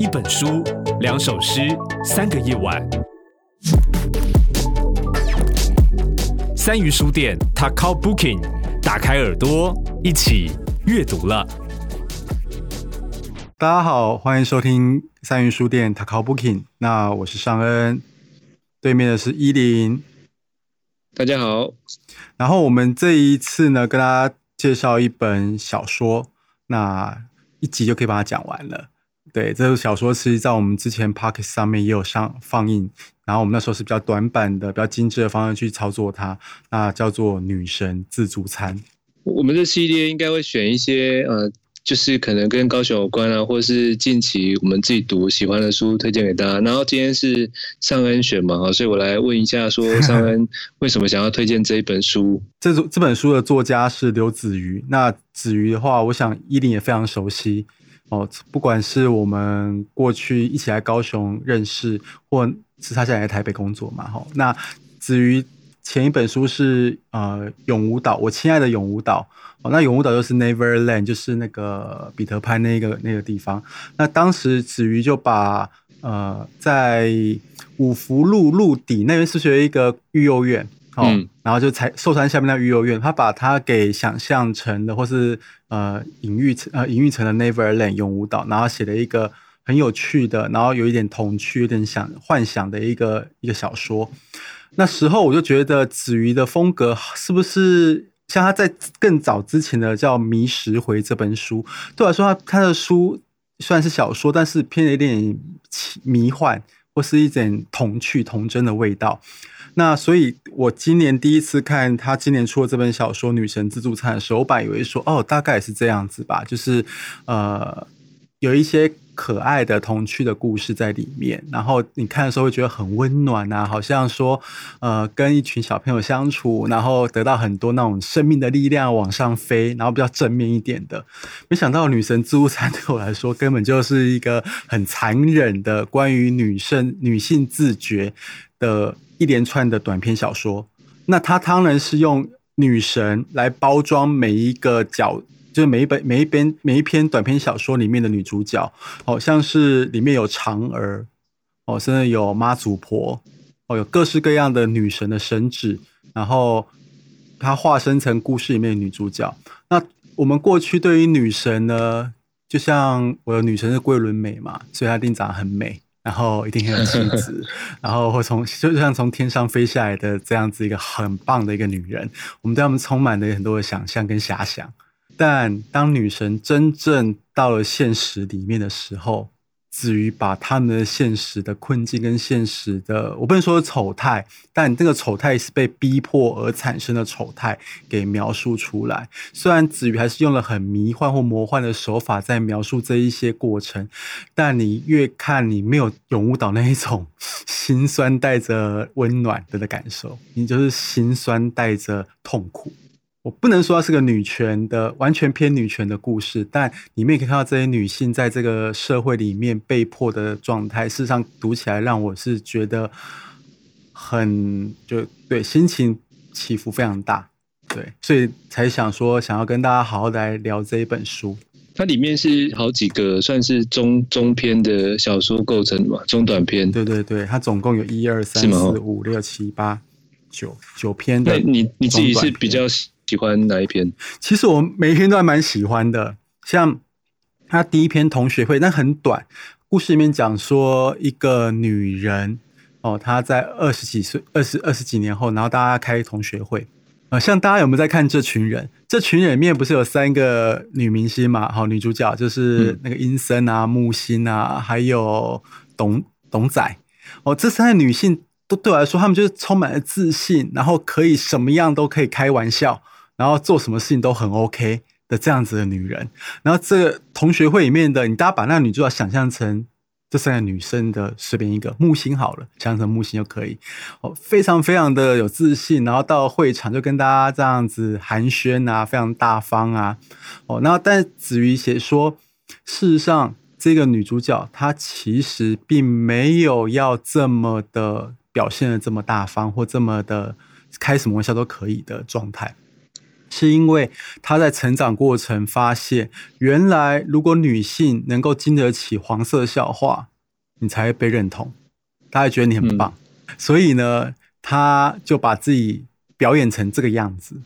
一本书，两首诗，三个夜晚。三鱼书店，Takao Booking，打开耳朵，一起阅读了。大家好，欢迎收听三鱼书店 Takao Booking。那我是尚恩，对面的是依林。大家好。然后我们这一次呢，跟大家介绍一本小说。那一集就可以把它讲完了。对，这部小说其实在我们之前 Podcast 上面也有上放映，然后我们那时候是比较短版的、比较精致的方式去操作它。那叫做《女神自助餐》。我们这系列应该会选一些呃，就是可能跟高雄有关啊，或是近期我们自己读喜欢的书推荐给大家。然后今天是尚恩选嘛，所以我来问一下，说 尚恩为什么想要推荐这一本书？这这本书的作家是刘子瑜。那子瑜的话，我想依林也非常熟悉。哦，不管是我们过去一起来高雄认识，或是他现在在台北工作嘛，哈。那子瑜前一本书是呃永无岛，我亲爱的永无岛。哦，那永无岛就是 Neverland，就是那个彼得潘那个那个地方。那当时子瑜就把呃在五福路路底那边是学一个育幼院？哦、嗯，然后就才寿山下面那育幼院，他把它给想象成的，或是呃隐喻成呃隐喻成了 Neverland 永无岛，然后写了一个很有趣的，然后有一点童趣、有点想幻想的一个一个小说。那时候我就觉得子瑜的风格是不是像他在更早之前的叫《迷石回》这本书？对我来说，他他的书虽然是小说，但是偏了一点迷幻，或是一点童趣、童真的味道。那所以，我今年第一次看他今年出的这本小说《女神自助餐》的时候，我本以为说，哦，大概是这样子吧，就是呃，有一些可爱的童趣的故事在里面，然后你看的时候会觉得很温暖啊，好像说，呃，跟一群小朋友相处，然后得到很多那种生命的力量往上飞，然后比较正面一点的。没想到《女神自助餐》对我来说，根本就是一个很残忍的关于女生女性自觉的。一连串的短篇小说，那他当然是用女神来包装每一个角，就是每一本、每一篇、每一篇短篇小说里面的女主角，好像是里面有嫦娥，哦，甚至有妈祖婆，哦，有各式各样的女神的神祇，然后她化身成故事里面的女主角。那我们过去对于女神呢，就像我的女神是桂纶镁嘛，所以她一定长得很美。然后一定很有气质，然后会从就像从天上飞下来的这样子一个很棒的一个女人，我们对她们充满了很多的想象跟遐想。但当女神真正到了现实里面的时候，子瑜把他们的现实的困境跟现实的，我不能说丑态，但这个丑态是被逼迫而产生的丑态给描述出来。虽然子瑜还是用了很迷幻或魔幻的手法在描述这一些过程，但你越看，你没有永无岛那一种心酸带着温暖的的感受，你就是心酸带着痛苦。我不能说它是个女权的完全偏女权的故事，但里面可以看到这些女性在这个社会里面被迫的状态。事实上，读起来让我是觉得很就对，心情起伏非常大，对，所以才想说想要跟大家好好来聊这一本书。它里面是好几个算是中中篇的小说构成嘛，中短篇。对对对，它总共有一二三四五六七八九九篇的。你你自己是比较。喜欢哪一篇？其实我每一篇都还蛮喜欢的。像他第一篇同学会，但很短。故事里面讲说一个女人哦，她在二十几岁、二十二十几年后，然后大家开同学会。呃，像大家有没有在看这群人？这群人里面不是有三个女明星嘛？好，女主角就是那个阴森啊、木星啊，还有董董仔。哦，这三个女性都对我来说，她们就是充满了自信，然后可以什么样都可以开玩笑。然后做什么事情都很 OK 的这样子的女人，然后这个同学会里面的，你大家把那个女主角想象成这三个女生的随便一个木星好了，想象成木星就可以。哦，非常非常的有自信，然后到会场就跟大家这样子寒暄啊，非常大方啊，哦，然后但子瑜写说，事实上这个女主角她其实并没有要这么的表现的这么大方或这么的开什么玩笑都可以的状态。是因为她在成长过程发现，原来如果女性能够经得起黄色笑话，你才会被认同，大家觉得你很棒，嗯、所以呢，她就把自己表演成这个样子。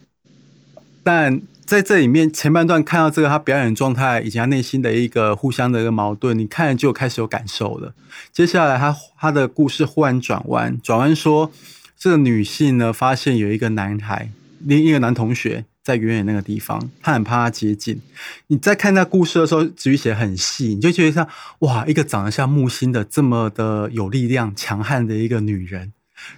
但在这里面前半段看到这个她表演状态以及她内心的一个互相的一个矛盾，你看了就开始有感受了。接下来她她的故事忽然转弯，转弯说这个女性呢发现有一个男孩，另一个男同学。在远远那个地方，他很怕他接近。你在看那故事的时候，子瑜写很细，你就觉得像哇，一个长得像木星的这么的有力量、强悍的一个女人，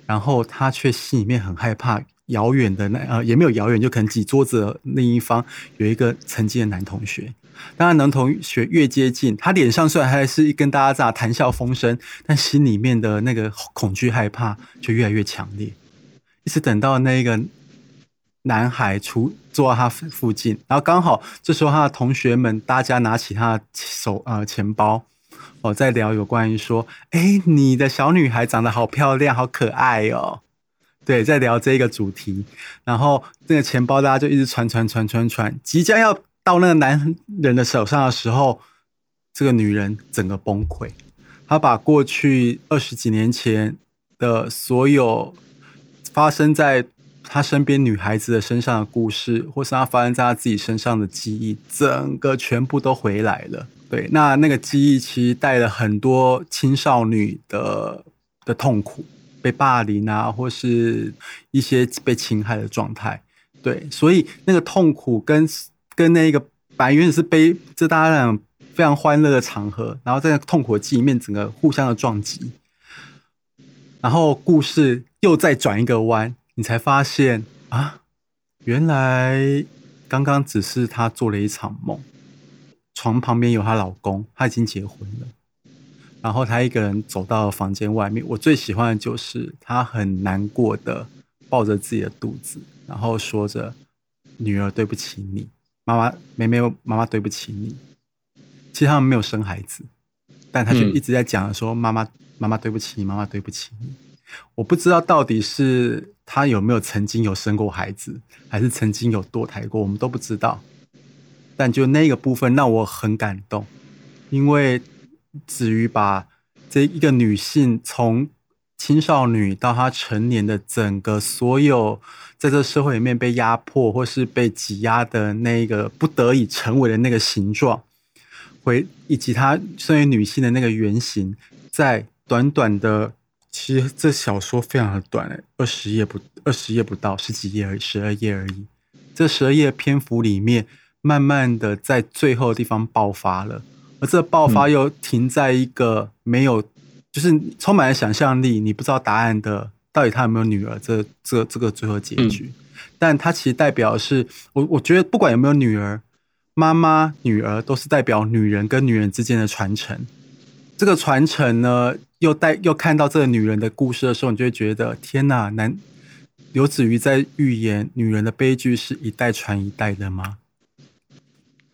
然后她却心里面很害怕。遥远的那呃，也没有遥远，就可能几桌子的另一方有一个曾经的男同学。当然，男同学越接近，他脸上虽然还是跟大家在谈笑风生，但心里面的那个恐惧害怕就越来越强烈。一直等到那个。男孩出坐在他附近，然后刚好这时候他的同学们大家拿起他的手呃钱包哦，在聊有关于说，哎，你的小女孩长得好漂亮，好可爱哦。对，在聊这个主题，然后那个钱包大家就一直传传传传传，即将要到那个男人的手上的时候，这个女人整个崩溃，她把过去二十几年前的所有发生在。他身边女孩子的身上的故事，或是他发生在他自己身上的记忆，整个全部都回来了。对，那那个记忆其实带了很多青少女的的痛苦，被霸凌啊，或是一些被侵害的状态。对，所以那个痛苦跟跟那个白原是悲，这大家讲非常欢乐的场合，然后在痛苦的记忆里面，整个互相的撞击，然后故事又再转一个弯。你才发现啊，原来刚刚只是她做了一场梦。床旁边有她老公，她已经结婚了。然后她一个人走到房间外面。我最喜欢的就是她很难过的抱着自己的肚子，然后说着：“女儿，对不起你，妈妈，妹妹，妈妈对不起你。”其实他们没有生孩子，但她就一直在讲说：“妈妈，妈妈对不起你，妈妈对不起你。”我不知道到底是他有没有曾经有生过孩子，还是曾经有堕胎过，我们都不知道。但就那个部分让我很感动，因为子瑜把这一个女性从青少女到她成年的整个所有，在这社会里面被压迫或是被挤压的那个不得已成为的那个形状，回以及她身为女性的那个原型，在短短的。其实这小说非常的短，哎，二十页不二十页不到，十几页而已，十二页而已。这十二页篇幅里面，慢慢的在最后的地方爆发了，而这爆发又停在一个没有，嗯、就是充满了想象力，你不知道答案的，到底他有没有女儿？这这这个最后结局，嗯、但它其实代表的是我，我觉得不管有没有女儿，妈妈、女儿都是代表女人跟女人之间的传承。这个传承呢，又带又看到这个女人的故事的时候，你就会觉得天哪！男刘子瑜在预言女人的悲剧是一代传一代的吗？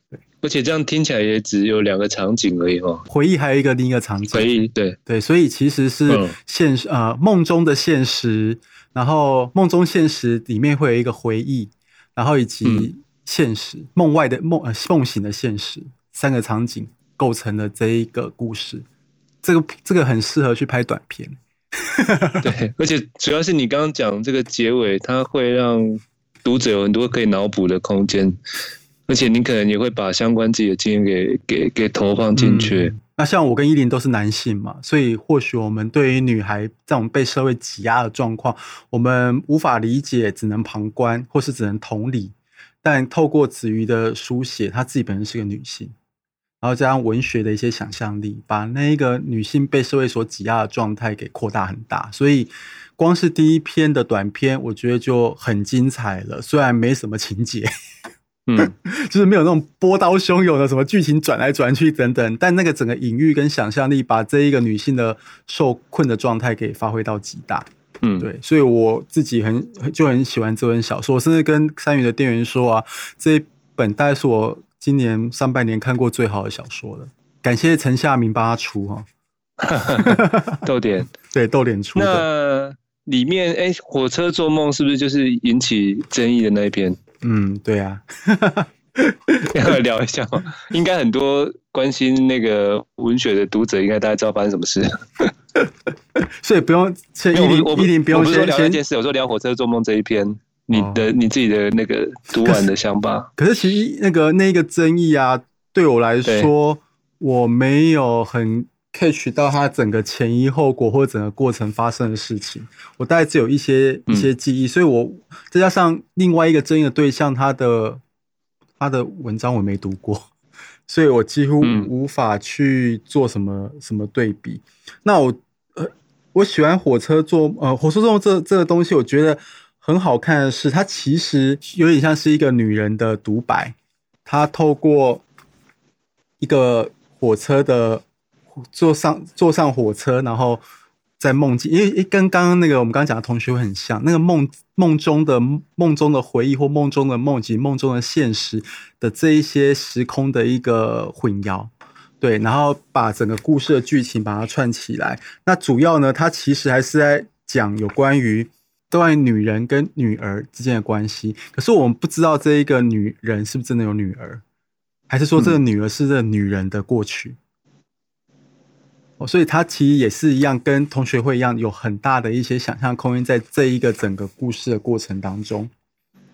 对，而且这样听起来也只有两个场景而已哦。回忆还有一个另一个场景。回忆，对对，所以其实是现实、嗯、呃梦中的现实，然后梦中现实里面会有一个回忆，然后以及现实、嗯、梦外的梦呃梦醒的现实三个场景构成了这一个故事。这个这个很适合去拍短片，对，而且主要是你刚刚讲这个结尾，它会让读者有很多可以脑补的空间，而且你可能也会把相关自己的经验给给给投放进去。嗯，那像我跟依林都是男性嘛，所以或许我们对于女孩这种被社会挤压的状况，我们无法理解，只能旁观，或是只能同理。但透过子瑜的书写，她自己本身是个女性。然后加上文学的一些想象力，把那一个女性被社会所挤压的状态给扩大很大，所以光是第一篇的短篇，我觉得就很精彩了。虽然没什么情节，嗯，就是没有那种波涛汹涌的什么剧情转来转去等等，但那个整个隐喻跟想象力，把这一个女性的受困的状态给发挥到极大。嗯，对，所以我自己很就很喜欢这本小说，我甚至跟三余的店员说啊，这一本大概是我。今年上半年看过最好的小说了，感谢陈夏明帮他出哈，逗点 对逗点出的。那里面哎，火车做梦是不是就是引起争议的那一篇？嗯，对啊，要来聊一下吗？应该很多关心那个文学的读者，应该大家知道发生什么事。所以不用，所以依林一林不用先聊一件事。我说聊火车做梦这一篇，你的、哦、你自己的那个读完的想法。可是，其实那个那个争议啊，对我来说，我没有很 catch 到它整个前因后果或者整个过程发生的事情。我大概只有一些一些记忆，嗯、所以我再加上另外一个争议的对象，他的他的文章我没读过，所以我几乎无法去做什么什么对比。那我呃。我喜欢火车做呃，火车做梦这这个东西，我觉得很好看的是，它其实有点像是一个女人的独白。她透过一个火车的坐上坐上火车，然后在梦境，因为跟刚刚那个我们刚刚讲的同学会很像，那个梦梦中的梦中的回忆或梦中的梦及梦中的现实的这一些时空的一个混淆。对，然后把整个故事的剧情把它串起来。那主要呢，它其实还是在讲有关于关于女人跟女儿之间的关系。可是我们不知道这一个女人是不是真的有女儿，还是说这个女儿是这个女人的过去？哦、所以她其实也是一样，跟同学会一样，有很大的一些想象空间在这一个整个故事的过程当中。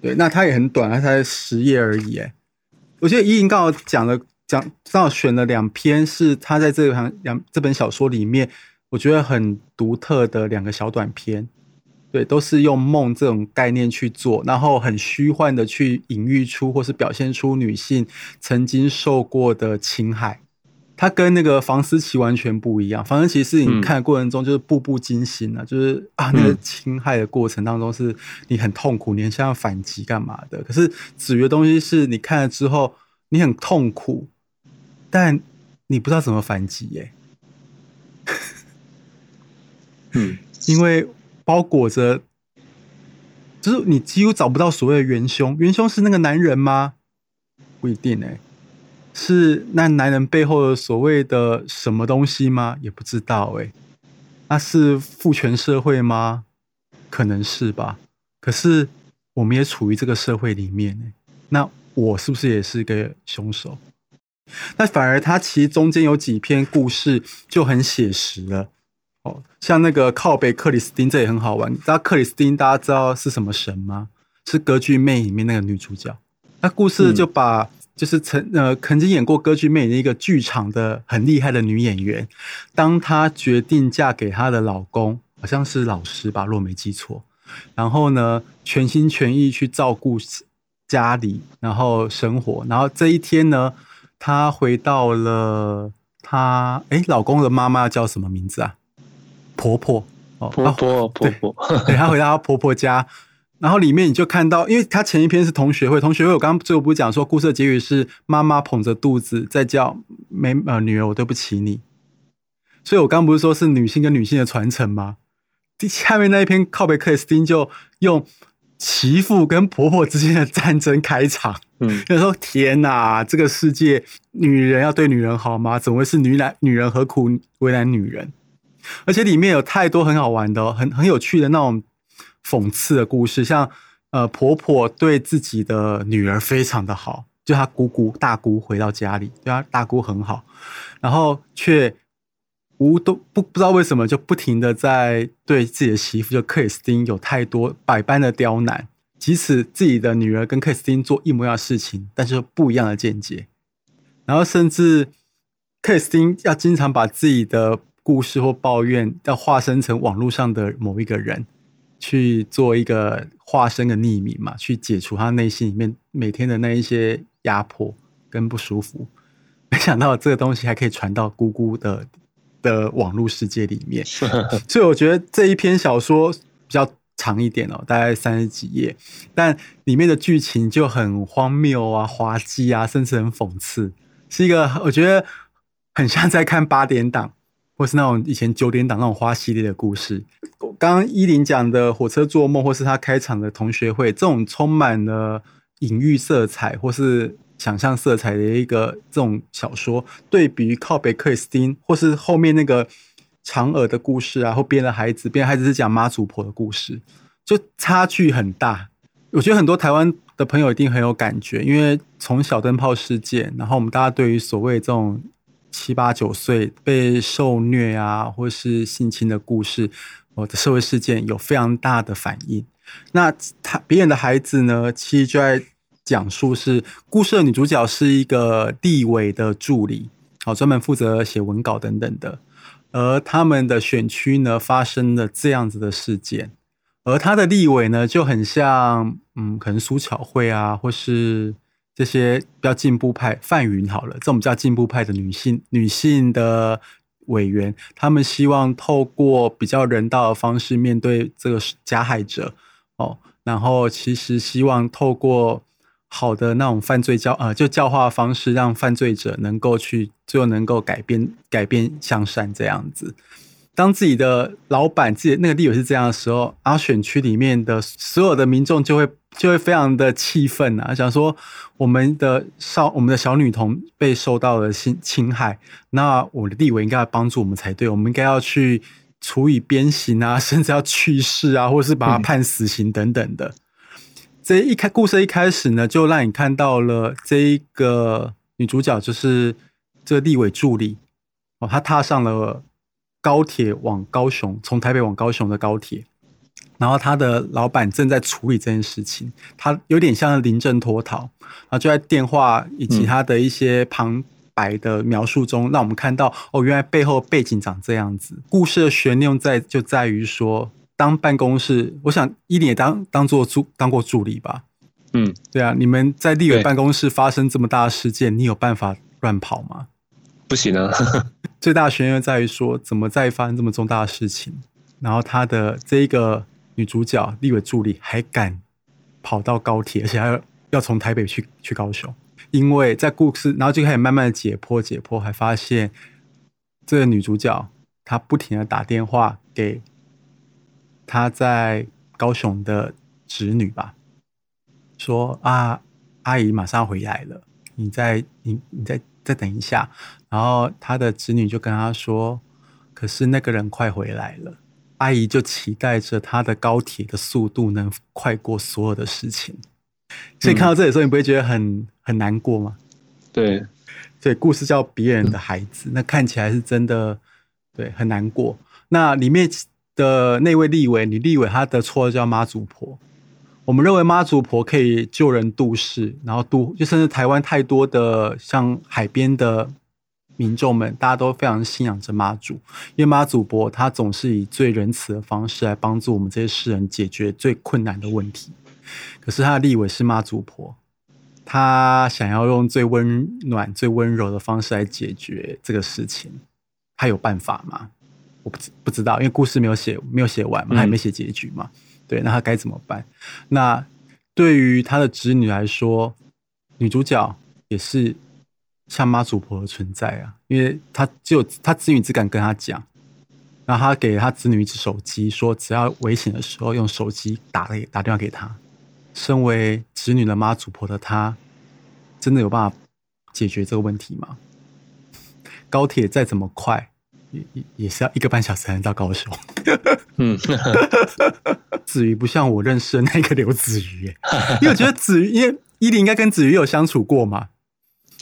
对，那它也很短，它才十页而已。哎，我觉得依林刚好讲了。讲刚好选了两篇，是他在这个两这本小说里面，我觉得很独特的两个小短篇，对，都是用梦这种概念去做，然后很虚幻的去隐喻出或是表现出女性曾经受过的侵害。它跟那个房思琪完全不一样，房思琪是你看的过程中就是步步惊心啊，嗯、就是啊那个侵害的过程当中是你很痛苦，你很想要反击干嘛的。可是子瑜的东西是你看了之后你很痛苦。但你不知道怎么反击耶，嗯，因为包裹着，就是你几乎找不到所谓的元凶。元凶是那个男人吗？不一定哎，是那男人背后的所谓的什么东西吗？也不知道哎。那是父权社会吗？可能是吧。可是我们也处于这个社会里面哎，那我是不是也是个凶手？那反而他其实中间有几篇故事就很写实了，哦，像那个靠北克里斯汀，这也很好玩。你知道克里斯汀大家知道是什么神吗？是《歌剧魅影》里面那个女主角。那故事就把就是曾呃曾经演过《歌剧魅影》的一个剧场的很厉害的女演员，当她决定嫁给她的老公，好像是老师吧，若没记错。然后呢，全心全意去照顾家里，然后生活。然后这一天呢。她回到了她哎，老公的妈妈叫什么名字啊？婆婆哦，婆婆婆婆。对，她回到她婆婆家，然后里面你就看到，因为她前一篇是同学会，同学会我刚刚最后不是讲说，故事的结语是妈妈捧着肚子在叫没呃女儿，我对不起你。所以我刚刚不是说是女性跟女性的传承吗？下面那一篇靠北克里斯汀就用。媳妇跟婆婆之间的战争开场，嗯，就说天哪，这个世界女人要对女人好吗？怎么会是女男女人何苦为难女人？而且里面有太多很好玩的、很很有趣的那种讽刺的故事，像呃婆婆对自己的女儿非常的好，就她姑姑大姑回到家里，对她大姑很好，然后却。无都不不知道为什么就不停的在对自己的媳妇就克里斯汀有太多百般的刁难，即使自己的女儿跟克里斯汀做一模一样的事情，但是不一样的见解。然后甚至克里斯汀要经常把自己的故事或抱怨要化身成网络上的某一个人，去做一个化身的匿名嘛，去解除他内心里面每天的那一些压迫跟不舒服。没想到这个东西还可以传到姑姑的。的网络世界里面，所以我觉得这一篇小说比较长一点哦，大概三十几页，但里面的剧情就很荒谬啊、滑稽啊，甚至很讽刺，是一个我觉得很像在看八点档，或是那种以前九点档那种花系列的故事。刚刚依林讲的火车做梦，或是他开场的同学会，这种充满了隐喻色彩，或是。想象色彩的一个这种小说，对比于靠北克里斯汀，或是后面那个长耳的故事啊，或别的孩子，别的孩子是讲妈祖婆的故事，就差距很大。我觉得很多台湾的朋友一定很有感觉，因为从小灯泡事件，然后我们大家对于所谓这种七八九岁被受虐啊，或是性侵的故事，我的社会事件有非常大的反应。那他别人的孩子呢，其实就在讲述是故事的女主角是一个立委的助理，好，专门负责写文稿等等的，而他们的选区呢，发生了这样子的事件。而他的立委呢，就很像，嗯，可能苏巧慧啊，或是这些比较进步派范云好了，这种比较进步派的女性女性的委员，他们希望透过比较人道的方式面对这个加害者哦，然后其实希望透过好的那种犯罪教呃就教化方式，让犯罪者能够去最后能够改变改变向善这样子。当自己的老板、自己那个立委是这样的时候，然后选区里面的所有的民众就会就会非常的气愤啊，想说我们的少我们的小女童被受到了侵侵害，那我的立委应该要帮助我们才对，我们应该要去处以鞭刑啊，甚至要去世啊，或是把他判死刑等等的。这一开故事一开始呢，就让你看到了这一个女主角就是这个立委助理哦，她踏上了。高铁往高雄，从台北往高雄的高铁，然后他的老板正在处理这件事情，他有点像临阵脱逃，然后就在电话以及他的一些旁白的描述中，让我们看到哦，原来背后背景长这样子。故事的悬念在就在于说，当办公室，我想伊琳也当当做助当过助理吧，嗯，对啊，你们在立委办公室发生这么大的事件，你有办法乱跑吗？不行啊！最大的悬念在于说，怎么再发生这么重大的事情，然后他的这一个女主角立委助理还敢跑到高铁，而且还要要从台北去去高雄，因为在故事，然后就开始慢慢的解剖解剖，还发现这个女主角她不停的打电话给她在高雄的侄女吧，说啊，阿姨马上回来了，你再你你再再等一下。然后他的侄女就跟他说：“可是那个人快回来了。”阿姨就期待着她的高铁的速度能快过所有的事情。所以看到这里的时候，你不会觉得很很难过吗？对，对，故事叫别人的孩子，那看起来是真的，对，很难过。那里面的那位立委，你立委，他的绰号叫妈祖婆。我们认为妈祖婆可以救人度世，然后度，就甚至台湾太多的像海边的。民众们，大家都非常信仰着妈祖，因为妈祖婆她总是以最仁慈的方式来帮助我们这些世人解决最困难的问题。可是她的立委是妈祖婆，她想要用最温暖、最温柔的方式来解决这个事情，她有办法吗？我不知不知道，因为故事没有写，没有写完嘛，还没写结局嘛。对，那她该怎么办？那对于她的侄女来说，女主角也是。像妈祖婆的存在啊，因为他只有他子女只敢跟他讲，然后他给他子女一只手机，说只要危险的时候用手机打给打电话给他。身为子女的妈祖婆的他，真的有办法解决这个问题吗？高铁再怎么快，也也也是要一个半小时才能到高雄。嗯，子瑜不像我认识的那个刘子瑜，因为我觉得子瑜，因为伊琳应该跟子瑜有相处过嘛。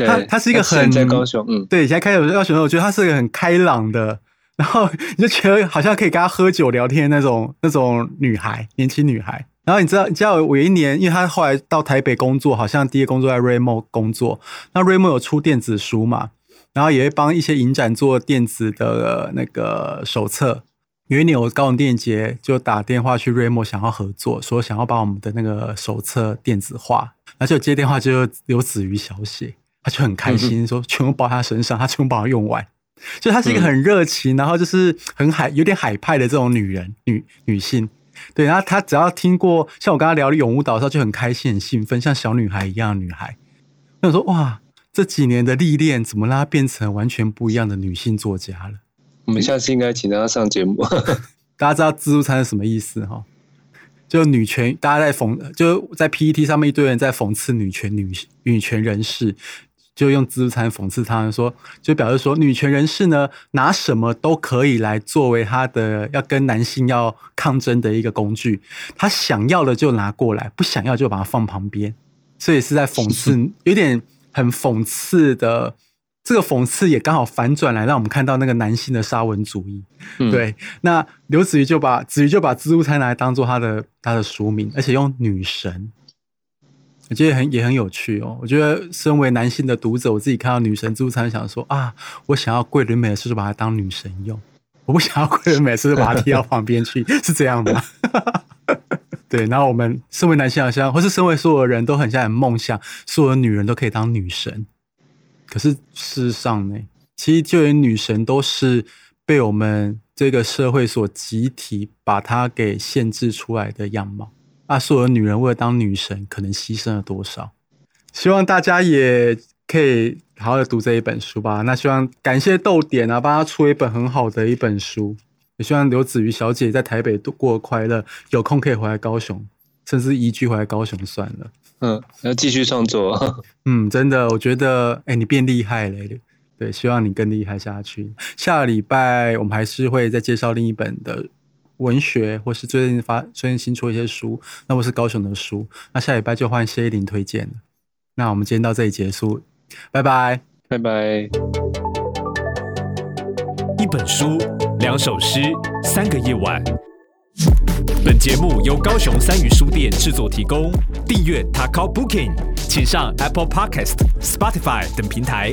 他他是一个很在高雄，嗯，对，现在开始高雄，我觉得他是一个很开朗的，然后你就觉得好像可以跟他喝酒聊天那种那种女孩，年轻女孩。然后你知道，你知道我有一年，因为他后来到台北工作，好像第一个工作在 Raymo 工作。那 Raymo 有出电子书嘛，然后也会帮一些影展做电子的那个手册。有一年我高雄电影节就打电话去 Raymo 想要合作，说想要把我们的那个手册电子化，然后就接电话就有子瑜小姐。他就很开心，说全部包他身上，他全部把它用完。就她是一个很热情，然后就是很海，有点海派的这种女人，女女性。对，然后她只要听过像我跟她聊永舞岛的时候，就很开心、很兴奋，像小女孩一样的女孩。我想说，哇，这几年的历练，怎么让她变成完全不一样的女性作家了？我们下次应该请她上节目。大家知道自助餐是什么意思哈？就女权，大家在讽，就在 PET 上面一堆人在讽刺女权、女女权人士。就用自助餐讽刺他们说，就表示说，女权人士呢，拿什么都可以来作为他的要跟男性要抗争的一个工具，他想要的就拿过来，不想要就把它放旁边。所以是在讽刺，有点很讽刺的。这个讽刺也刚好反转来，让我们看到那个男性的沙文主义。嗯、对，那刘子瑜就把子瑜就把自助餐拿来当做他的他的书名，而且用女神，我觉得很也很有趣哦。我觉得身为男性的读者，我自己看到女神自助餐，想说啊，我想要桂纶镁的时候就把它当女神用，我不想要桂纶镁的时候就把它踢到旁边去，是这样吗？对，然后我们身为男性好像，或是身为所有人都很像很梦想，所有的女人都可以当女神。可是事实上呢，其实就连女神都是被我们这个社会所集体把她给限制出来的样貌。啊，所有的女人为了当女神，可能牺牲了多少？希望大家也可以好好的读这一本书吧。那希望感谢豆点啊，帮他出一本很好的一本书。也希望刘子瑜小姐在台北度过快乐，有空可以回来高雄，甚至移居回来高雄算了。嗯，要继续创作。嗯，真的，我觉得，哎、欸，你变厉害了。对，希望你更厉害下去。下个礼拜我们还是会再介绍另一本的文学，或是最近发最近新出一些书，那不是高雄的书。那下礼拜就换谢依霖推荐了。那我们今天到这里结束，拜拜，拜拜。一本书，两首诗，三个夜晚。本节目由高雄三语书店制作提供。订阅 Takao Booking，请上 Apple Podcast、Spotify 等平台